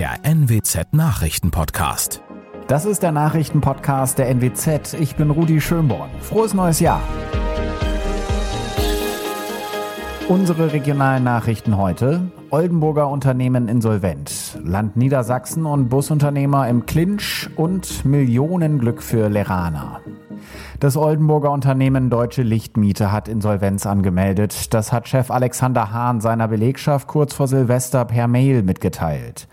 der NWZ Nachrichtenpodcast. Das ist der Nachrichtenpodcast der NWZ. Ich bin Rudi Schönborn. Frohes neues Jahr. Unsere regionalen Nachrichten heute. Oldenburger Unternehmen insolvent. Land Niedersachsen und Busunternehmer im Clinch und Millionenglück für Lerana. Das Oldenburger Unternehmen Deutsche Lichtmiete hat Insolvenz angemeldet. Das hat Chef Alexander Hahn seiner Belegschaft kurz vor Silvester per Mail mitgeteilt.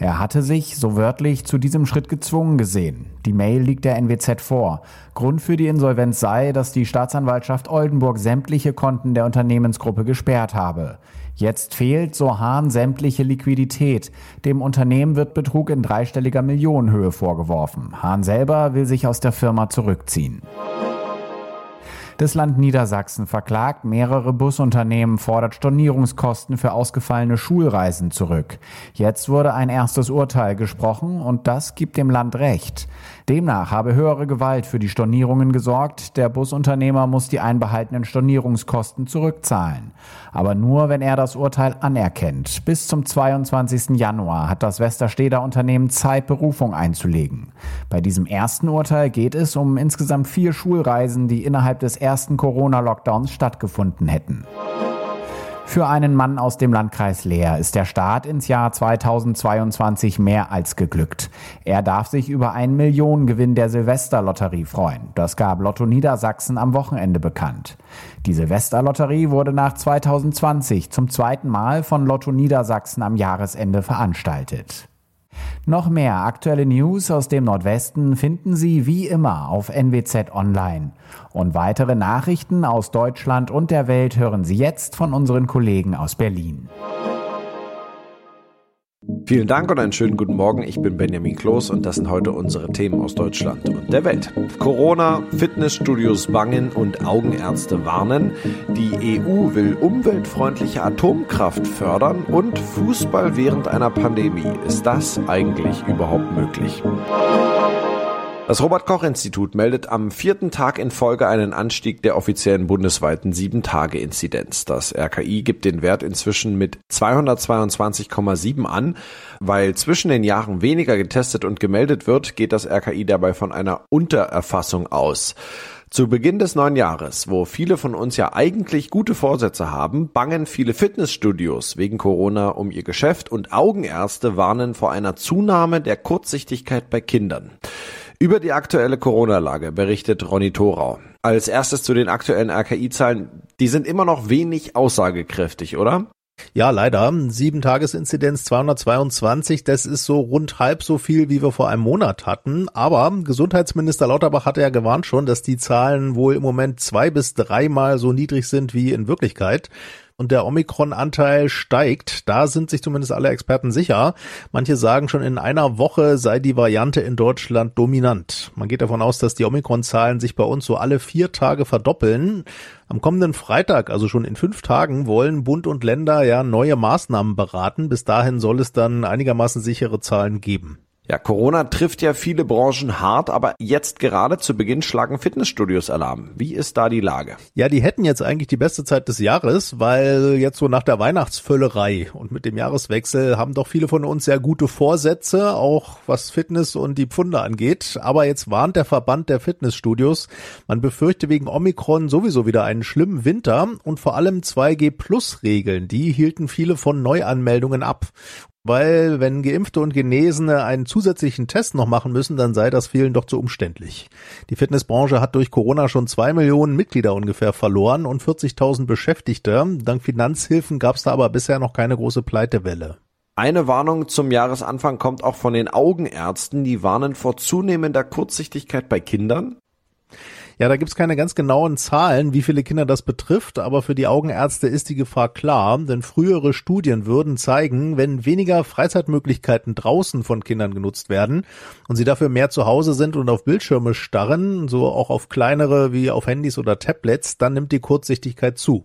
Er hatte sich, so wörtlich, zu diesem Schritt gezwungen gesehen. Die Mail liegt der NWZ vor. Grund für die Insolvenz sei, dass die Staatsanwaltschaft Oldenburg sämtliche Konten der Unternehmensgruppe gesperrt habe. Jetzt fehlt, so Hahn, sämtliche Liquidität. Dem Unternehmen wird Betrug in dreistelliger Millionenhöhe vorgeworfen. Hahn selber will sich aus der Firma zurückziehen. Das Land Niedersachsen verklagt mehrere Busunternehmen, fordert Stornierungskosten für ausgefallene Schulreisen zurück. Jetzt wurde ein erstes Urteil gesprochen und das gibt dem Land Recht. Demnach habe höhere Gewalt für die Stornierungen gesorgt. Der Busunternehmer muss die einbehaltenen Stornierungskosten zurückzahlen. Aber nur, wenn er das Urteil anerkennt. Bis zum 22. Januar hat das Westersteder Unternehmen Zeit, Berufung einzulegen. Bei diesem ersten Urteil geht es um insgesamt vier Schulreisen, die innerhalb des ersten Corona-Lockdowns stattgefunden hätten. Für einen Mann aus dem Landkreis Leer ist der Start ins Jahr 2022 mehr als geglückt. Er darf sich über einen Millionengewinn der Silvesterlotterie freuen. Das gab Lotto Niedersachsen am Wochenende bekannt. Die Silvesterlotterie wurde nach 2020 zum zweiten Mal von Lotto Niedersachsen am Jahresende veranstaltet. Noch mehr aktuelle News aus dem Nordwesten finden Sie wie immer auf NWZ Online. Und weitere Nachrichten aus Deutschland und der Welt hören Sie jetzt von unseren Kollegen aus Berlin. Vielen Dank und einen schönen guten Morgen. Ich bin Benjamin Kloß und das sind heute unsere Themen aus Deutschland und der Welt. Corona, Fitnessstudios bangen und Augenärzte warnen. Die EU will umweltfreundliche Atomkraft fördern und Fußball während einer Pandemie. Ist das eigentlich überhaupt möglich? Das Robert Koch Institut meldet am vierten Tag in Folge einen Anstieg der offiziellen bundesweiten 7-Tage-Inzidenz. Das RKI gibt den Wert inzwischen mit 222,7 an. Weil zwischen den Jahren weniger getestet und gemeldet wird, geht das RKI dabei von einer Untererfassung aus. Zu Beginn des neuen Jahres, wo viele von uns ja eigentlich gute Vorsätze haben, bangen viele Fitnessstudios wegen Corona um ihr Geschäft und Augenärzte warnen vor einer Zunahme der Kurzsichtigkeit bei Kindern. Über die aktuelle Corona-Lage berichtet Ronny Thorau. Als erstes zu den aktuellen RKI-Zahlen. Die sind immer noch wenig aussagekräftig, oder? Ja, leider. Sieben Tagesinzidenz 222, das ist so rund halb so viel, wie wir vor einem Monat hatten. Aber Gesundheitsminister Lauterbach hatte ja gewarnt schon, dass die Zahlen wohl im Moment zwei bis dreimal so niedrig sind wie in Wirklichkeit und der Omikron-Anteil steigt. Da sind sich zumindest alle Experten sicher. Manche sagen schon, in einer Woche sei die Variante in Deutschland dominant. Man geht davon aus, dass die Omikron-Zahlen sich bei uns so alle vier Tage verdoppeln. Am kommenden Freitag, also schon in fünf Tagen, wollen Bund und Länder ja neue Maßnahmen beraten. Bis dahin soll es dann einigermaßen sichere Zahlen geben. Ja, Corona trifft ja viele Branchen hart, aber jetzt gerade zu Beginn schlagen Fitnessstudios Alarm. Wie ist da die Lage? Ja, die hätten jetzt eigentlich die beste Zeit des Jahres, weil jetzt so nach der Weihnachtsvöllerei und mit dem Jahreswechsel haben doch viele von uns sehr gute Vorsätze, auch was Fitness und die Pfunde angeht. Aber jetzt warnt der Verband der Fitnessstudios, man befürchte wegen Omikron sowieso wieder einen schlimmen Winter und vor allem 2G-Plus-Regeln, die hielten viele von Neuanmeldungen ab weil wenn Geimpfte und Genesene einen zusätzlichen Test noch machen müssen, dann sei das vielen doch zu umständlich. Die Fitnessbranche hat durch Corona schon zwei Millionen Mitglieder ungefähr verloren und 40.000 Beschäftigte. Dank Finanzhilfen gab es da aber bisher noch keine große Pleitewelle. Eine Warnung zum Jahresanfang kommt auch von den Augenärzten, die warnen vor zunehmender Kurzsichtigkeit bei Kindern. Ja, da gibt's keine ganz genauen Zahlen, wie viele Kinder das betrifft, aber für die Augenärzte ist die Gefahr klar, denn frühere Studien würden zeigen, wenn weniger Freizeitmöglichkeiten draußen von Kindern genutzt werden und sie dafür mehr zu Hause sind und auf Bildschirme starren, so auch auf kleinere wie auf Handys oder Tablets, dann nimmt die Kurzsichtigkeit zu.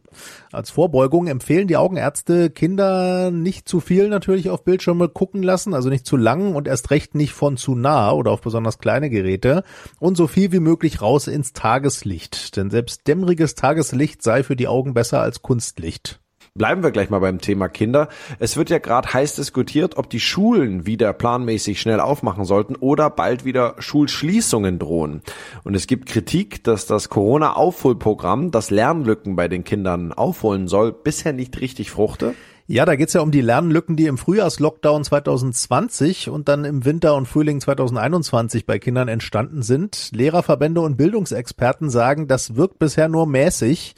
Als Vorbeugung empfehlen die Augenärzte, Kinder nicht zu viel natürlich auf Bildschirme gucken lassen, also nicht zu lang und erst recht nicht von zu nah oder auf besonders kleine Geräte und so viel wie möglich raus ins Tageslicht, denn selbst dämmeriges Tageslicht sei für die Augen besser als Kunstlicht. Bleiben wir gleich mal beim Thema Kinder. Es wird ja gerade heiß diskutiert, ob die Schulen wieder planmäßig schnell aufmachen sollten oder bald wieder Schulschließungen drohen. Und es gibt Kritik, dass das Corona-Aufholprogramm, das Lernlücken bei den Kindern aufholen soll, bisher nicht richtig fruchte. Ja, da geht's ja um die Lernlücken, die im Frühjahrslockdown 2020 und dann im Winter und Frühling 2021 bei Kindern entstanden sind. Lehrerverbände und Bildungsexperten sagen, das wirkt bisher nur mäßig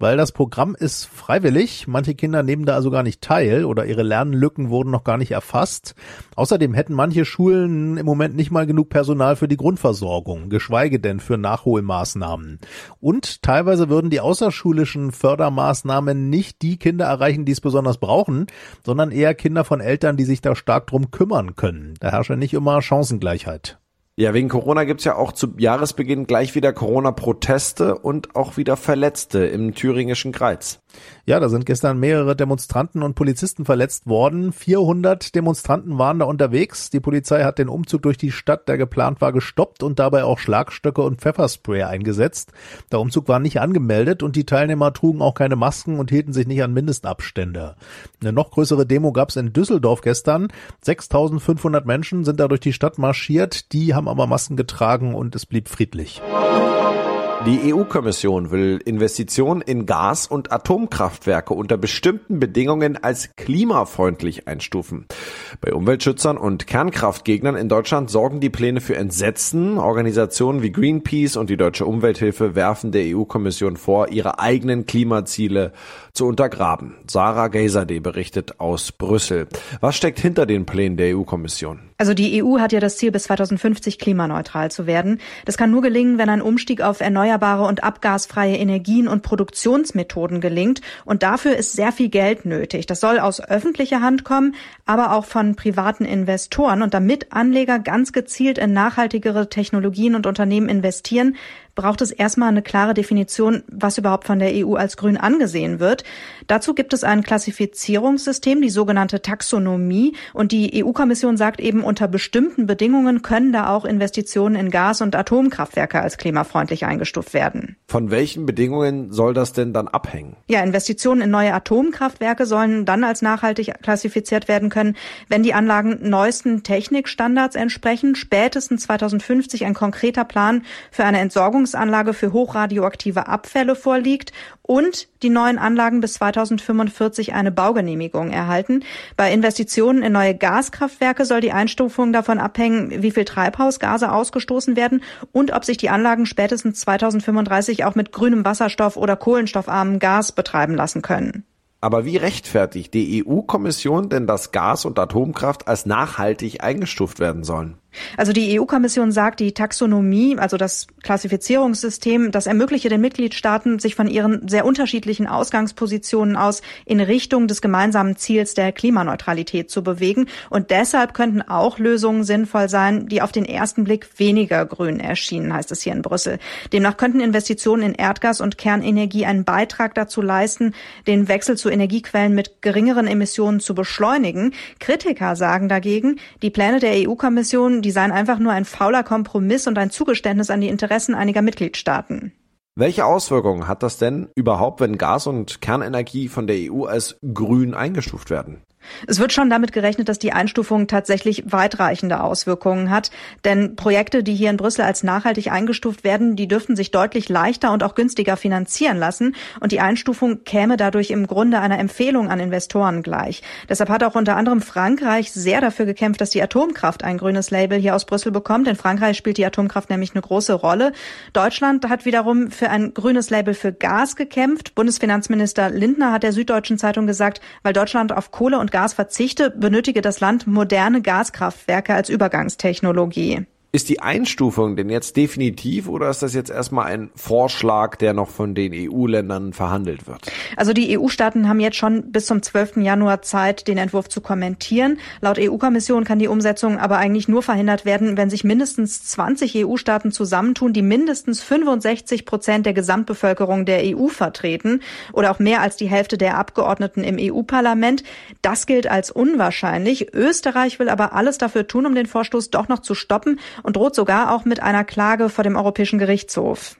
weil das Programm ist freiwillig. Manche Kinder nehmen da also gar nicht teil oder ihre Lernlücken wurden noch gar nicht erfasst. Außerdem hätten manche Schulen im Moment nicht mal genug Personal für die Grundversorgung, geschweige denn für Nachholmaßnahmen. Und teilweise würden die außerschulischen Fördermaßnahmen nicht die Kinder erreichen, die es besonders brauchen, sondern eher Kinder von Eltern, die sich da stark drum kümmern können. Da herrscht ja nicht immer Chancengleichheit. Ja, wegen Corona gibt's ja auch zu Jahresbeginn gleich wieder Corona-Proteste und auch wieder Verletzte im thüringischen Kreis. Ja, da sind gestern mehrere Demonstranten und Polizisten verletzt worden. 400 Demonstranten waren da unterwegs. Die Polizei hat den Umzug durch die Stadt, der geplant war, gestoppt und dabei auch Schlagstöcke und Pfefferspray eingesetzt. Der Umzug war nicht angemeldet und die Teilnehmer trugen auch keine Masken und hielten sich nicht an Mindestabstände. Eine noch größere Demo gab's in Düsseldorf gestern. 6500 Menschen sind da durch die Stadt marschiert. Die haben aber Masken getragen und es blieb friedlich. Die EU-Kommission will Investitionen in Gas- und Atomkraftwerke unter bestimmten Bedingungen als klimafreundlich einstufen. Bei Umweltschützern und Kernkraftgegnern in Deutschland sorgen die Pläne für Entsetzen. Organisationen wie Greenpeace und die Deutsche Umwelthilfe werfen der EU-Kommission vor, ihre eigenen Klimaziele zu untergraben. Sarah Geyserde berichtet aus Brüssel. Was steckt hinter den Plänen der EU-Kommission? Also die EU hat ja das Ziel, bis 2050 klimaneutral zu werden. Das kann nur gelingen, wenn ein Umstieg auf erneuerbare und abgasfreie Energien und Produktionsmethoden gelingt. Und dafür ist sehr viel Geld nötig. Das soll aus öffentlicher Hand kommen, aber auch von privaten Investoren. Und damit Anleger ganz gezielt in nachhaltigere Technologien und Unternehmen investieren, braucht es erstmal eine klare Definition, was überhaupt von der EU als grün angesehen wird. Dazu gibt es ein Klassifizierungssystem, die sogenannte Taxonomie. Und die EU-Kommission sagt eben, unter bestimmten Bedingungen können da auch Investitionen in Gas- und Atomkraftwerke als klimafreundlich eingestuft werden. Von welchen Bedingungen soll das denn dann abhängen? Ja, Investitionen in neue Atomkraftwerke sollen dann als nachhaltig klassifiziert werden können, wenn die Anlagen neuesten Technikstandards entsprechen, spätestens 2050 ein konkreter Plan für eine Entsorgungs Verbrennungsanlage für hochradioaktive Abfälle vorliegt und die neuen Anlagen bis 2045 eine Baugenehmigung erhalten. Bei Investitionen in neue Gaskraftwerke soll die Einstufung davon abhängen, wie viel Treibhausgase ausgestoßen werden und ob sich die Anlagen spätestens 2035 auch mit grünem Wasserstoff oder kohlenstoffarmem Gas betreiben lassen können. Aber wie rechtfertigt die EU-Kommission denn, dass Gas- und Atomkraft als nachhaltig eingestuft werden sollen? Also die EU-Kommission sagt, die Taxonomie, also das Klassifizierungssystem, das ermögliche den Mitgliedstaaten, sich von ihren sehr unterschiedlichen Ausgangspositionen aus in Richtung des gemeinsamen Ziels der Klimaneutralität zu bewegen. Und deshalb könnten auch Lösungen sinnvoll sein, die auf den ersten Blick weniger grün erschienen, heißt es hier in Brüssel. Demnach könnten Investitionen in Erdgas und Kernenergie einen Beitrag dazu leisten, den Wechsel zu Energiequellen mit geringeren Emissionen zu beschleunigen. Kritiker sagen dagegen, die Pläne der EU-Kommission die seien einfach nur ein fauler Kompromiss und ein Zugeständnis an die Interessen einiger Mitgliedstaaten. Welche Auswirkungen hat das denn überhaupt, wenn Gas- und Kernenergie von der EU als grün eingestuft werden? Es wird schon damit gerechnet, dass die Einstufung tatsächlich weitreichende Auswirkungen hat. Denn Projekte, die hier in Brüssel als nachhaltig eingestuft werden, die dürften sich deutlich leichter und auch günstiger finanzieren lassen. Und die Einstufung käme dadurch im Grunde einer Empfehlung an Investoren gleich. Deshalb hat auch unter anderem Frankreich sehr dafür gekämpft, dass die Atomkraft ein grünes Label hier aus Brüssel bekommt. In Frankreich spielt die Atomkraft nämlich eine große Rolle. Deutschland hat wiederum für ein grünes Label für Gas gekämpft. Bundesfinanzminister Lindner hat der Süddeutschen Zeitung gesagt, weil Deutschland auf Kohle und Gas verzichte, benötige das Land moderne Gaskraftwerke als Übergangstechnologie. Ist die Einstufung denn jetzt definitiv oder ist das jetzt erstmal ein Vorschlag, der noch von den EU-Ländern verhandelt wird? Also die EU-Staaten haben jetzt schon bis zum 12. Januar Zeit, den Entwurf zu kommentieren. Laut EU-Kommission kann die Umsetzung aber eigentlich nur verhindert werden, wenn sich mindestens 20 EU-Staaten zusammentun, die mindestens 65 Prozent der Gesamtbevölkerung der EU vertreten oder auch mehr als die Hälfte der Abgeordneten im EU-Parlament. Das gilt als unwahrscheinlich. Österreich will aber alles dafür tun, um den Vorstoß doch noch zu stoppen und droht sogar auch mit einer Klage vor dem Europäischen Gerichtshof.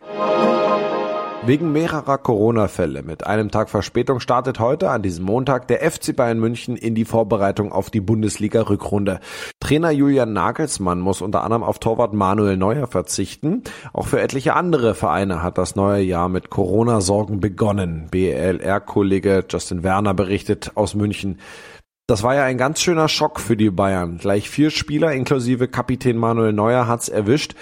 Wegen mehrerer Corona-Fälle mit einem Tag Verspätung startet heute an diesem Montag der FC Bayern München in die Vorbereitung auf die Bundesliga-Rückrunde. Trainer Julian Nagelsmann muss unter anderem auf Torwart Manuel Neuer verzichten. Auch für etliche andere Vereine hat das neue Jahr mit Corona-Sorgen begonnen. BLR-Kollege Justin Werner berichtet aus München. Das war ja ein ganz schöner Schock für die Bayern. Gleich vier Spieler inklusive Kapitän Manuel Neuer hat's erwischt.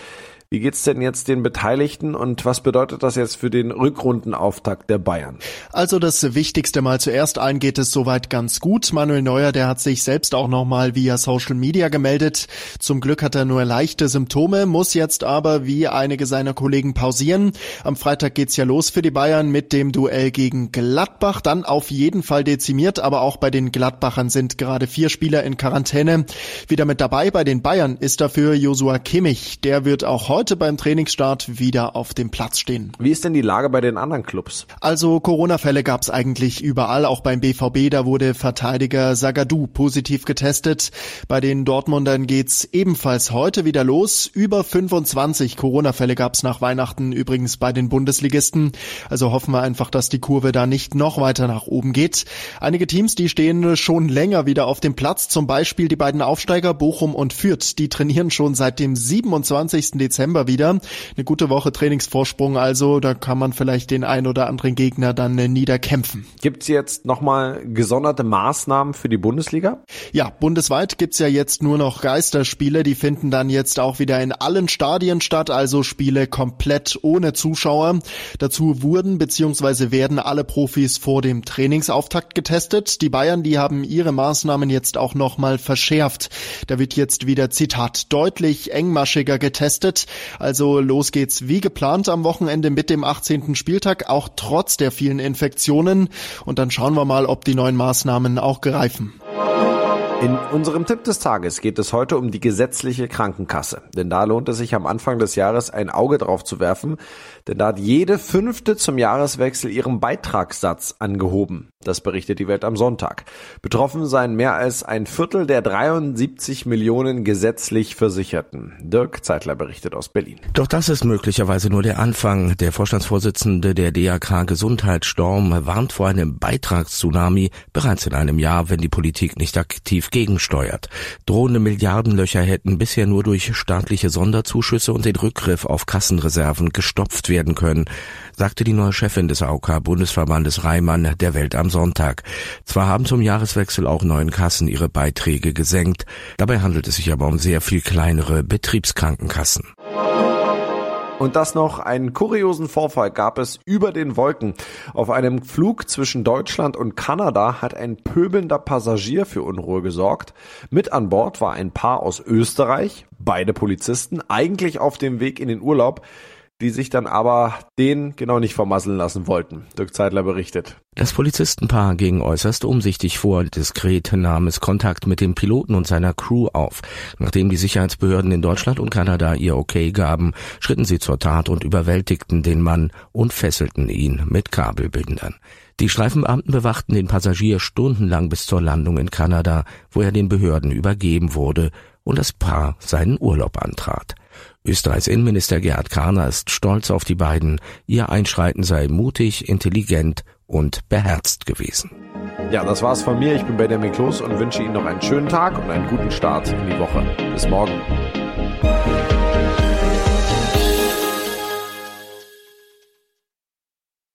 Wie geht's denn jetzt den Beteiligten und was bedeutet das jetzt für den Rückrundenauftakt der Bayern? Also das Wichtigste mal zuerst allen geht es soweit ganz gut. Manuel Neuer, der hat sich selbst auch nochmal via Social Media gemeldet. Zum Glück hat er nur leichte Symptome, muss jetzt aber wie einige seiner Kollegen pausieren. Am Freitag geht's ja los für die Bayern mit dem Duell gegen Gladbach. Dann auf jeden Fall dezimiert, aber auch bei den Gladbachern sind gerade vier Spieler in Quarantäne. Wieder mit dabei bei den Bayern ist dafür Josua Kimmich. Der wird auch heute beim Trainingsstart wieder auf dem Platz stehen. Wie ist denn die Lage bei den anderen Clubs? Also Corona-Fälle gab es eigentlich überall, auch beim BVB, da wurde Verteidiger Sagadou positiv getestet. Bei den Dortmundern geht's ebenfalls heute wieder los. Über 25 Corona-Fälle gab es nach Weihnachten übrigens bei den Bundesligisten. Also hoffen wir einfach, dass die Kurve da nicht noch weiter nach oben geht. Einige Teams, die stehen schon länger wieder auf dem Platz, zum Beispiel die beiden Aufsteiger Bochum und Fürth. Die trainieren schon seit dem 27. Dezember Dezember wieder. Eine gute Woche Trainingsvorsprung also, da kann man vielleicht den ein oder anderen Gegner dann äh, niederkämpfen. Gibt es jetzt nochmal gesonderte Maßnahmen für die Bundesliga? Ja, bundesweit gibt's ja jetzt nur noch Geisterspiele, die finden dann jetzt auch wieder in allen Stadien statt, also Spiele komplett ohne Zuschauer. Dazu wurden bzw. werden alle Profis vor dem Trainingsauftakt getestet. Die Bayern, die haben ihre Maßnahmen jetzt auch nochmal verschärft. Da wird jetzt wieder Zitat deutlich engmaschiger getestet. Also los geht's wie geplant am Wochenende mit dem 18. Spieltag, auch trotz der vielen Infektionen. Und dann schauen wir mal, ob die neuen Maßnahmen auch greifen. In unserem Tipp des Tages geht es heute um die gesetzliche Krankenkasse. Denn da lohnt es sich am Anfang des Jahres ein Auge drauf zu werfen, denn da hat jede fünfte zum Jahreswechsel ihren Beitragssatz angehoben. Das berichtet die Welt am Sonntag. Betroffen seien mehr als ein Viertel der 73 Millionen gesetzlich Versicherten. Dirk Zeitler berichtet aus Berlin. Doch das ist möglicherweise nur der Anfang. Der Vorstandsvorsitzende der DAK Gesundheitsstorm warnt vor einem Beitragstsunami bereits in einem Jahr, wenn die Politik nicht aktiv gegensteuert. Drohende Milliardenlöcher hätten bisher nur durch staatliche Sonderzuschüsse und den Rückgriff auf Kassenreserven gestopft werden können, sagte die neue Chefin des AOK Bundesverbandes Reimann der Welt am Sonntag. Zwar haben zum Jahreswechsel auch neun Kassen ihre Beiträge gesenkt, dabei handelt es sich aber um sehr viel kleinere Betriebskrankenkassen. Und das noch einen kuriosen Vorfall gab es über den Wolken. Auf einem Flug zwischen Deutschland und Kanada hat ein pöbelnder Passagier für Unruhe gesorgt. Mit an Bord war ein Paar aus Österreich, beide Polizisten, eigentlich auf dem Weg in den Urlaub die sich dann aber den genau nicht vermasseln lassen wollten. Dirk Zeitler berichtet. Das Polizistenpaar ging äußerst umsichtig vor. Diskret nahm es Kontakt mit dem Piloten und seiner Crew auf. Nachdem die Sicherheitsbehörden in Deutschland und Kanada ihr Okay gaben, schritten sie zur Tat und überwältigten den Mann und fesselten ihn mit Kabelbindern. Die Streifenbeamten bewachten den Passagier stundenlang bis zur Landung in Kanada, wo er den Behörden übergeben wurde und das Paar seinen Urlaub antrat. Österreichs Innenminister Gerhard Kahner ist stolz auf die beiden. Ihr Einschreiten sei mutig, intelligent und beherzt gewesen. Ja, das war's von mir. Ich bin Benjamin Kloß und wünsche Ihnen noch einen schönen Tag und einen guten Start in die Woche. Bis morgen.